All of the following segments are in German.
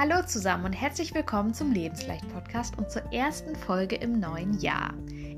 Hallo zusammen und herzlich willkommen zum Lebensleicht-Podcast und zur ersten Folge im neuen Jahr.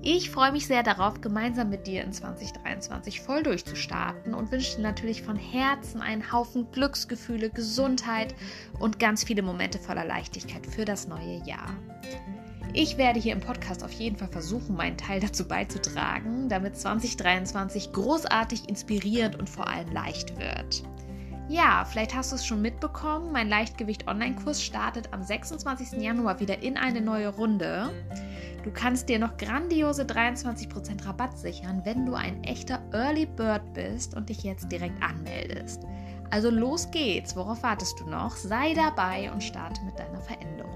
Ich freue mich sehr darauf, gemeinsam mit dir in 2023 voll durchzustarten und wünsche dir natürlich von Herzen einen Haufen Glücksgefühle, Gesundheit und ganz viele Momente voller Leichtigkeit für das neue Jahr. Ich werde hier im Podcast auf jeden Fall versuchen, meinen Teil dazu beizutragen, damit 2023 großartig, inspirierend und vor allem leicht wird. Ja, vielleicht hast du es schon mitbekommen. Mein Leichtgewicht-Online-Kurs startet am 26. Januar wieder in eine neue Runde. Du kannst dir noch grandiose 23% Rabatt sichern, wenn du ein echter Early Bird bist und dich jetzt direkt anmeldest. Also los geht's. Worauf wartest du noch? Sei dabei und starte mit deiner Veränderung.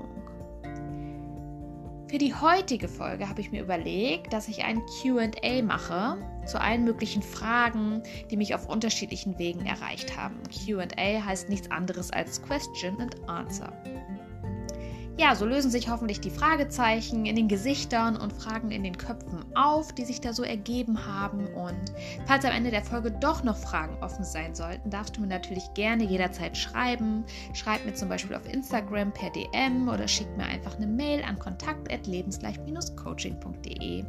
Für die heutige Folge habe ich mir überlegt, dass ich ein QA mache zu allen möglichen Fragen, die mich auf unterschiedlichen Wegen erreicht haben. QA heißt nichts anderes als Question and Answer. Ja, so lösen sich hoffentlich die Fragezeichen in den Gesichtern und Fragen in den Köpfen auf, die sich da so ergeben haben. Und falls am Ende der Folge doch noch Fragen offen sein sollten, darfst du mir natürlich gerne jederzeit schreiben. Schreib mir zum Beispiel auf Instagram per DM oder schick mir einfach eine Mail an kontakt.lebensleicht-coaching.de.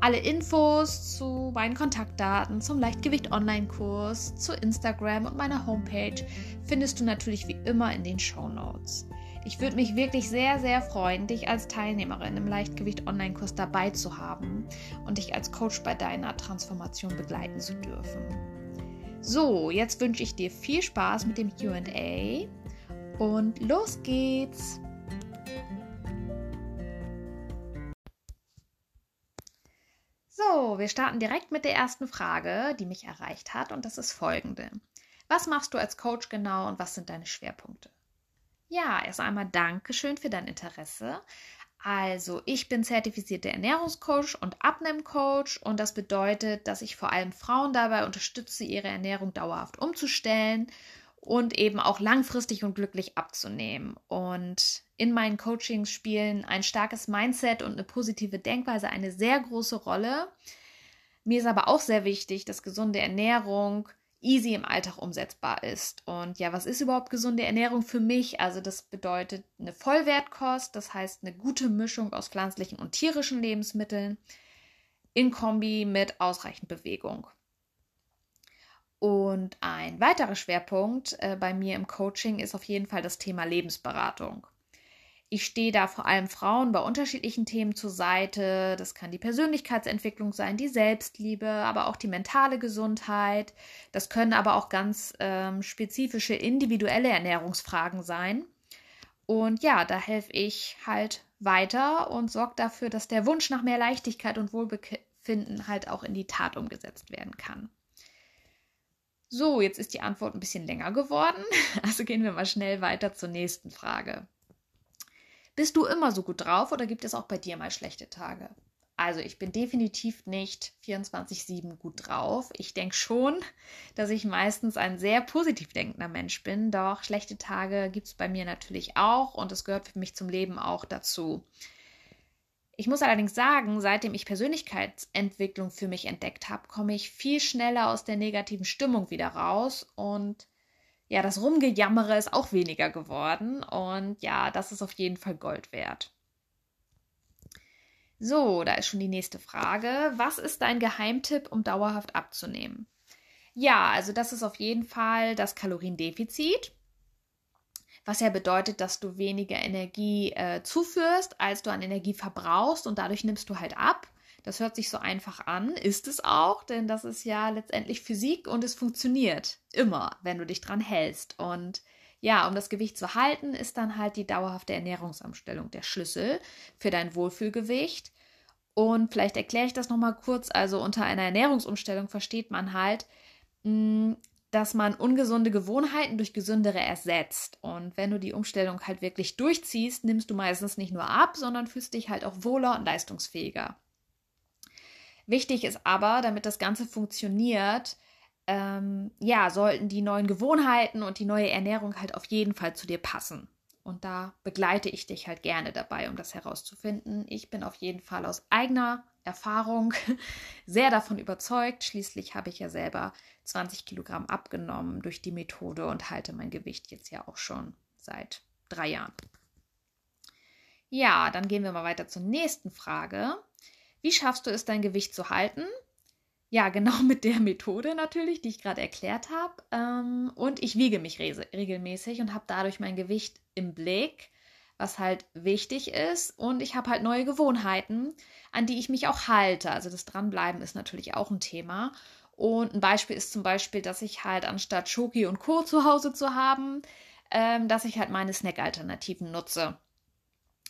Alle Infos zu meinen Kontaktdaten, zum Leichtgewicht Online-Kurs, zu Instagram und meiner Homepage findest du natürlich wie immer in den Show Notes. Ich würde mich wirklich sehr, sehr freuen, dich als Teilnehmerin im Leichtgewicht-Online-Kurs dabei zu haben und dich als Coach bei deiner Transformation begleiten zu dürfen. So, jetzt wünsche ich dir viel Spaß mit dem QA und los geht's! So, wir starten direkt mit der ersten Frage, die mich erreicht hat, und das ist folgende. Was machst du als Coach genau und was sind deine Schwerpunkte? Ja, erst einmal Dankeschön für dein Interesse. Also, ich bin zertifizierte Ernährungscoach und Abnehmcoach und das bedeutet, dass ich vor allem Frauen dabei unterstütze, ihre Ernährung dauerhaft umzustellen und eben auch langfristig und glücklich abzunehmen. Und in meinen Coachings spielen ein starkes Mindset und eine positive Denkweise eine sehr große Rolle. Mir ist aber auch sehr wichtig, dass gesunde Ernährung easy im Alltag umsetzbar ist. Und ja, was ist überhaupt gesunde Ernährung für mich? Also das bedeutet eine Vollwertkost, das heißt eine gute Mischung aus pflanzlichen und tierischen Lebensmitteln in Kombi mit ausreichend Bewegung. Und ein weiterer Schwerpunkt äh, bei mir im Coaching ist auf jeden Fall das Thema Lebensberatung. Ich stehe da vor allem Frauen bei unterschiedlichen Themen zur Seite. Das kann die Persönlichkeitsentwicklung sein, die Selbstliebe, aber auch die mentale Gesundheit. Das können aber auch ganz ähm, spezifische individuelle Ernährungsfragen sein. Und ja, da helfe ich halt weiter und sorge dafür, dass der Wunsch nach mehr Leichtigkeit und Wohlbefinden halt auch in die Tat umgesetzt werden kann. So, jetzt ist die Antwort ein bisschen länger geworden. Also gehen wir mal schnell weiter zur nächsten Frage. Bist du immer so gut drauf oder gibt es auch bei dir mal schlechte Tage? Also ich bin definitiv nicht 24-7 gut drauf. Ich denke schon, dass ich meistens ein sehr positiv denkender Mensch bin, doch schlechte Tage gibt es bei mir natürlich auch und es gehört für mich zum Leben auch dazu. Ich muss allerdings sagen, seitdem ich Persönlichkeitsentwicklung für mich entdeckt habe, komme ich viel schneller aus der negativen Stimmung wieder raus und ja, das Rumgejammere ist auch weniger geworden und ja, das ist auf jeden Fall Gold wert. So, da ist schon die nächste Frage. Was ist dein Geheimtipp, um dauerhaft abzunehmen? Ja, also das ist auf jeden Fall das Kaloriendefizit, was ja bedeutet, dass du weniger Energie äh, zuführst, als du an Energie verbrauchst und dadurch nimmst du halt ab. Das hört sich so einfach an, ist es auch, denn das ist ja letztendlich Physik und es funktioniert immer, wenn du dich dran hältst. Und ja, um das Gewicht zu halten, ist dann halt die dauerhafte Ernährungsumstellung der Schlüssel für dein Wohlfühlgewicht. Und vielleicht erkläre ich das nochmal kurz. Also unter einer Ernährungsumstellung versteht man halt, mm, dass man ungesunde Gewohnheiten durch gesündere ersetzt. Und wenn du die Umstellung halt wirklich durchziehst, nimmst du meistens nicht nur ab, sondern fühlst dich halt auch wohler und leistungsfähiger. Wichtig ist aber, damit das Ganze funktioniert, ähm, ja, sollten die neuen Gewohnheiten und die neue Ernährung halt auf jeden Fall zu dir passen. Und da begleite ich dich halt gerne dabei, um das herauszufinden. Ich bin auf jeden Fall aus eigener Erfahrung sehr davon überzeugt. Schließlich habe ich ja selber 20 Kilogramm abgenommen durch die Methode und halte mein Gewicht jetzt ja auch schon seit drei Jahren. Ja, dann gehen wir mal weiter zur nächsten Frage. Wie schaffst du es, dein Gewicht zu halten? Ja, genau mit der Methode natürlich, die ich gerade erklärt habe. Ähm, und ich wiege mich re regelmäßig und habe dadurch mein Gewicht im Blick, was halt wichtig ist. Und ich habe halt neue Gewohnheiten, an die ich mich auch halte. Also das Dranbleiben ist natürlich auch ein Thema. Und ein Beispiel ist zum Beispiel, dass ich halt anstatt Schoki und Co. zu Hause zu haben, ähm, dass ich halt meine Snack-Alternativen nutze.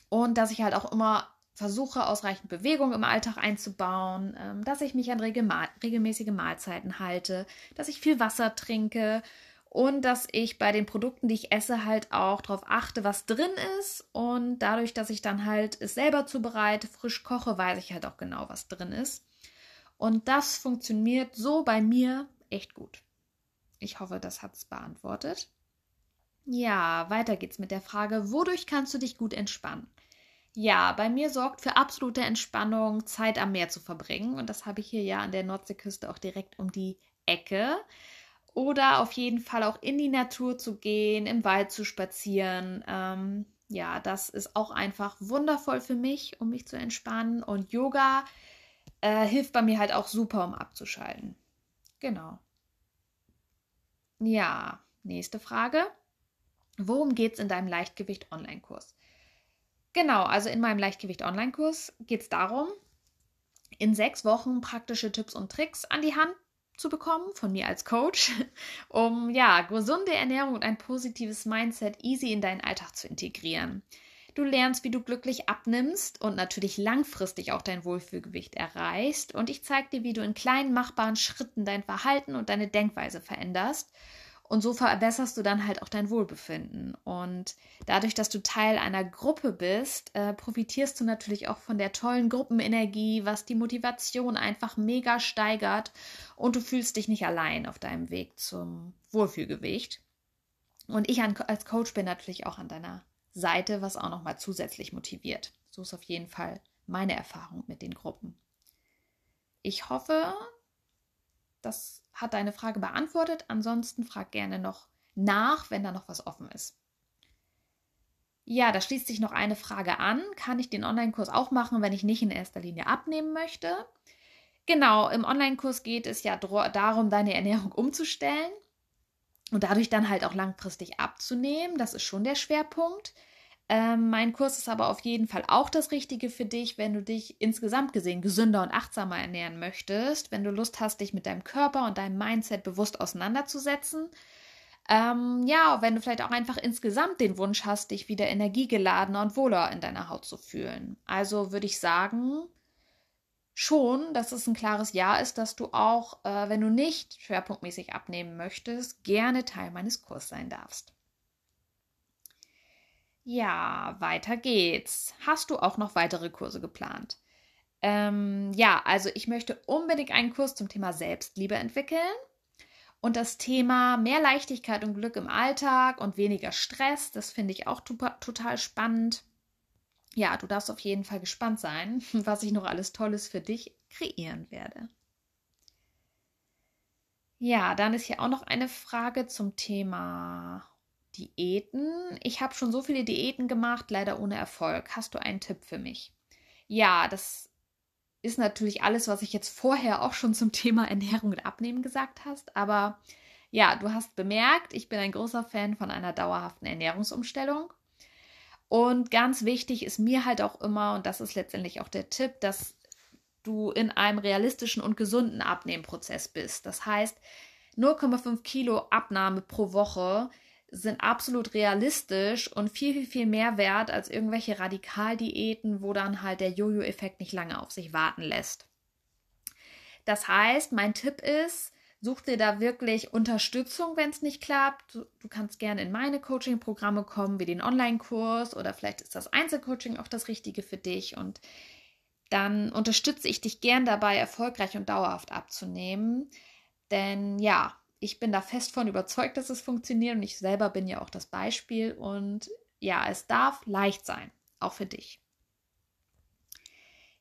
Und dass ich halt auch immer versuche, ausreichend Bewegung im Alltag einzubauen, ähm, dass ich mich an regelmäßige Mahlzeiten halte, dass ich viel Wasser trinke und dass ich bei den Produkten, die ich esse, halt auch darauf achte, was drin ist. Und dadurch, dass ich dann halt es selber zubereite, frisch koche, weiß ich halt auch genau, was drin ist. Und das funktioniert so bei mir echt gut. Ich hoffe, das hat es beantwortet. Ja, weiter geht's mit der Frage, wodurch kannst du dich gut entspannen? Ja, bei mir sorgt für absolute Entspannung Zeit am Meer zu verbringen. Und das habe ich hier ja an der Nordseeküste auch direkt um die Ecke. Oder auf jeden Fall auch in die Natur zu gehen, im Wald zu spazieren. Ähm, ja, das ist auch einfach wundervoll für mich, um mich zu entspannen. Und Yoga äh, hilft bei mir halt auch super, um abzuschalten. Genau. Ja, nächste Frage. Worum geht es in deinem Leichtgewicht-Online-Kurs? Genau, also in meinem Leichtgewicht-Online-Kurs geht es darum, in sechs Wochen praktische Tipps und Tricks an die Hand zu bekommen von mir als Coach, um ja gesunde Ernährung und ein positives Mindset easy in deinen Alltag zu integrieren. Du lernst, wie du glücklich abnimmst und natürlich langfristig auch dein Wohlfühlgewicht erreichst. Und ich zeige dir, wie du in kleinen machbaren Schritten dein Verhalten und deine Denkweise veränderst und so verbesserst du dann halt auch dein Wohlbefinden. Und dadurch, dass du Teil einer Gruppe bist, äh, profitierst du natürlich auch von der tollen Gruppenenergie, was die Motivation einfach mega steigert. Und du fühlst dich nicht allein auf deinem Weg zum Wohlfühlgewicht. Und ich als Coach bin natürlich auch an deiner Seite, was auch nochmal zusätzlich motiviert. So ist auf jeden Fall meine Erfahrung mit den Gruppen. Ich hoffe, das hat deine Frage beantwortet. Ansonsten frag gerne noch nach, wenn da noch was offen ist. Ja, da schließt sich noch eine Frage an. Kann ich den Online-Kurs auch machen, wenn ich nicht in erster Linie abnehmen möchte? Genau, im Online-Kurs geht es ja darum, deine Ernährung umzustellen und dadurch dann halt auch langfristig abzunehmen. Das ist schon der Schwerpunkt. Ähm, mein Kurs ist aber auf jeden Fall auch das Richtige für dich, wenn du dich insgesamt gesehen gesünder und achtsamer ernähren möchtest, wenn du Lust hast, dich mit deinem Körper und deinem Mindset bewusst auseinanderzusetzen. Ähm, ja, wenn du vielleicht auch einfach insgesamt den Wunsch hast, dich wieder energiegeladener und wohler in deiner Haut zu fühlen. Also würde ich sagen, schon, dass es ein klares Ja ist, dass du auch, äh, wenn du nicht schwerpunktmäßig abnehmen möchtest, gerne Teil meines Kurses sein darfst. Ja, weiter geht's. Hast du auch noch weitere Kurse geplant? Ähm, ja, also ich möchte unbedingt einen Kurs zum Thema Selbstliebe entwickeln. Und das Thema mehr Leichtigkeit und Glück im Alltag und weniger Stress, das finde ich auch total spannend. Ja, du darfst auf jeden Fall gespannt sein, was ich noch alles Tolles für dich kreieren werde. Ja, dann ist hier auch noch eine Frage zum Thema Diäten. Ich habe schon so viele Diäten gemacht, leider ohne Erfolg. Hast du einen Tipp für mich? Ja, das ist natürlich alles, was ich jetzt vorher auch schon zum Thema Ernährung und Abnehmen gesagt hast. Aber ja, du hast bemerkt, ich bin ein großer Fan von einer dauerhaften Ernährungsumstellung. Und ganz wichtig ist mir halt auch immer, und das ist letztendlich auch der Tipp, dass du in einem realistischen und gesunden Abnehmprozess bist. Das heißt, 0,5 Kilo Abnahme pro Woche sind absolut realistisch und viel, viel, viel mehr wert als irgendwelche Radikaldiäten, wo dann halt der Jojo-Effekt nicht lange auf sich warten lässt. Das heißt, mein Tipp ist, such dir da wirklich Unterstützung, wenn es nicht klappt. Du, du, kannst gerne in meine Coaching-Programme kommen, wie den Online-Kurs oder vielleicht ist das Einzelcoaching auch das Richtige für dich und dann unterstütze ich dich gern dabei, erfolgreich und dauerhaft abzunehmen. Denn ja, ich bin da fest von überzeugt, dass es funktioniert und ich selber bin ja auch das Beispiel und ja, es darf leicht sein, auch für dich.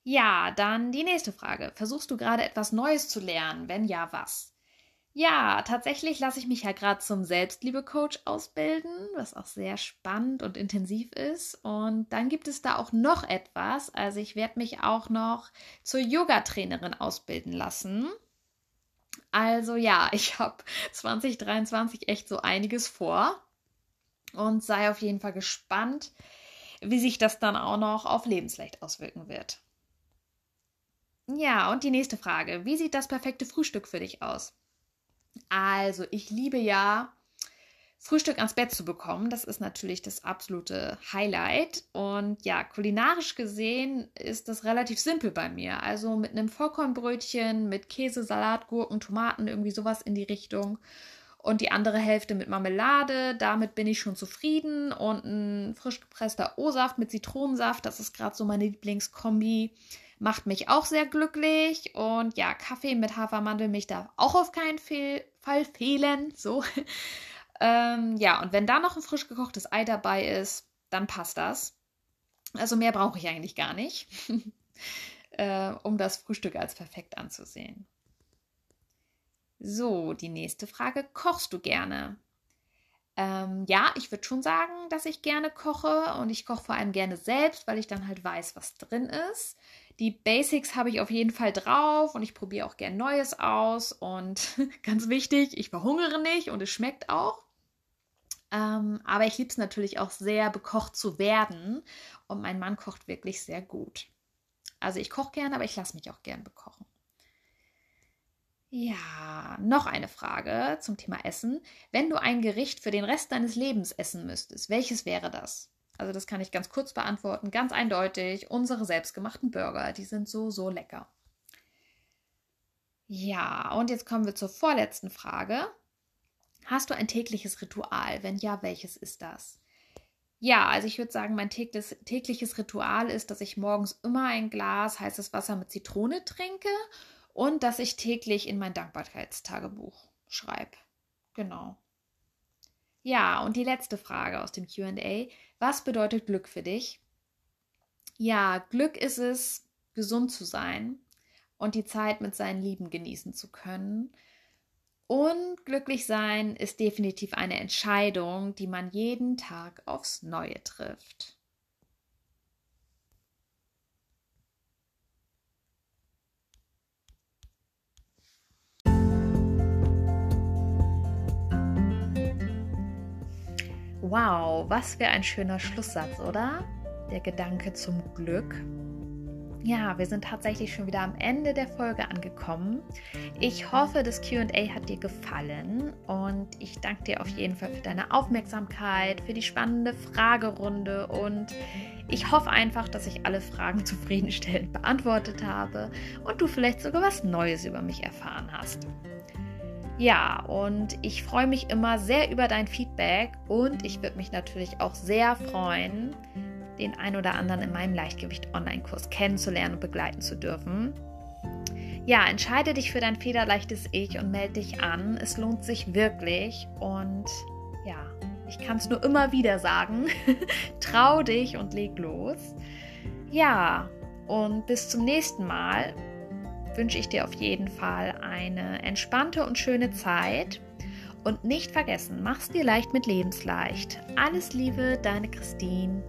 Ja, dann die nächste Frage. Versuchst du gerade etwas Neues zu lernen? Wenn ja, was? Ja, tatsächlich lasse ich mich ja gerade zum Selbstliebe-Coach ausbilden, was auch sehr spannend und intensiv ist. Und dann gibt es da auch noch etwas. Also ich werde mich auch noch zur Yoga-Trainerin ausbilden lassen. Also ja, ich habe 2023 echt so einiges vor und sei auf jeden Fall gespannt, wie sich das dann auch noch auf Lebensleicht auswirken wird. Ja, und die nächste Frage. Wie sieht das perfekte Frühstück für dich aus? Also, ich liebe ja, Frühstück ans Bett zu bekommen. Das ist natürlich das absolute Highlight. Und ja, kulinarisch gesehen ist das relativ simpel bei mir. Also mit einem Vollkornbrötchen, mit Käse, Salat, Gurken, Tomaten, irgendwie sowas in die Richtung. Und die andere Hälfte mit Marmelade. Damit bin ich schon zufrieden. Und ein frisch gepresster O-Saft mit Zitronensaft. Das ist gerade so meine Lieblingskombi macht mich auch sehr glücklich. Und ja, Kaffee mit Hafermandelmilch darf auch auf keinen Fall fehlen. So. Ähm, ja, und wenn da noch ein frisch gekochtes Ei dabei ist, dann passt das. Also mehr brauche ich eigentlich gar nicht, äh, um das Frühstück als perfekt anzusehen. So, die nächste Frage. Kochst du gerne? Ähm, ja, ich würde schon sagen, dass ich gerne koche und ich koche vor allem gerne selbst, weil ich dann halt weiß, was drin ist. Die Basics habe ich auf jeden Fall drauf und ich probiere auch gern Neues aus. Und ganz wichtig, ich verhungere nicht und es schmeckt auch. Ähm, aber ich liebe es natürlich auch sehr, bekocht zu werden. Und mein Mann kocht wirklich sehr gut. Also ich koche gern, aber ich lasse mich auch gern bekochen. Ja, noch eine Frage zum Thema Essen. Wenn du ein Gericht für den Rest deines Lebens essen müsstest, welches wäre das? Also das kann ich ganz kurz beantworten, ganz eindeutig. Unsere selbstgemachten Burger, die sind so, so lecker. Ja, und jetzt kommen wir zur vorletzten Frage. Hast du ein tägliches Ritual? Wenn ja, welches ist das? Ja, also ich würde sagen, mein tägliches, tägliches Ritual ist, dass ich morgens immer ein Glas heißes Wasser mit Zitrone trinke und dass ich täglich in mein Dankbarkeitstagebuch schreibe. Genau. Ja, und die letzte Frage aus dem QA. Was bedeutet Glück für dich? Ja, Glück ist es, gesund zu sein und die Zeit mit seinen Lieben genießen zu können. Und glücklich sein ist definitiv eine Entscheidung, die man jeden Tag aufs Neue trifft. Wow, was für ein schöner Schlusssatz, oder? Der Gedanke zum Glück. Ja, wir sind tatsächlich schon wieder am Ende der Folge angekommen. Ich hoffe, das QA hat dir gefallen und ich danke dir auf jeden Fall für deine Aufmerksamkeit, für die spannende Fragerunde und ich hoffe einfach, dass ich alle Fragen zufriedenstellend beantwortet habe und du vielleicht sogar was Neues über mich erfahren hast. Ja, und ich freue mich immer sehr über dein Feedback und ich würde mich natürlich auch sehr freuen, den ein oder anderen in meinem Leichtgewicht-Online-Kurs kennenzulernen und begleiten zu dürfen. Ja, entscheide dich für dein federleichtes Ich und melde dich an. Es lohnt sich wirklich und ja, ich kann es nur immer wieder sagen. Trau dich und leg los. Ja, und bis zum nächsten Mal wünsche ich dir auf jeden Fall eine entspannte und schöne Zeit. Und nicht vergessen, mach's dir leicht mit Lebensleicht. Alles Liebe, deine Christine.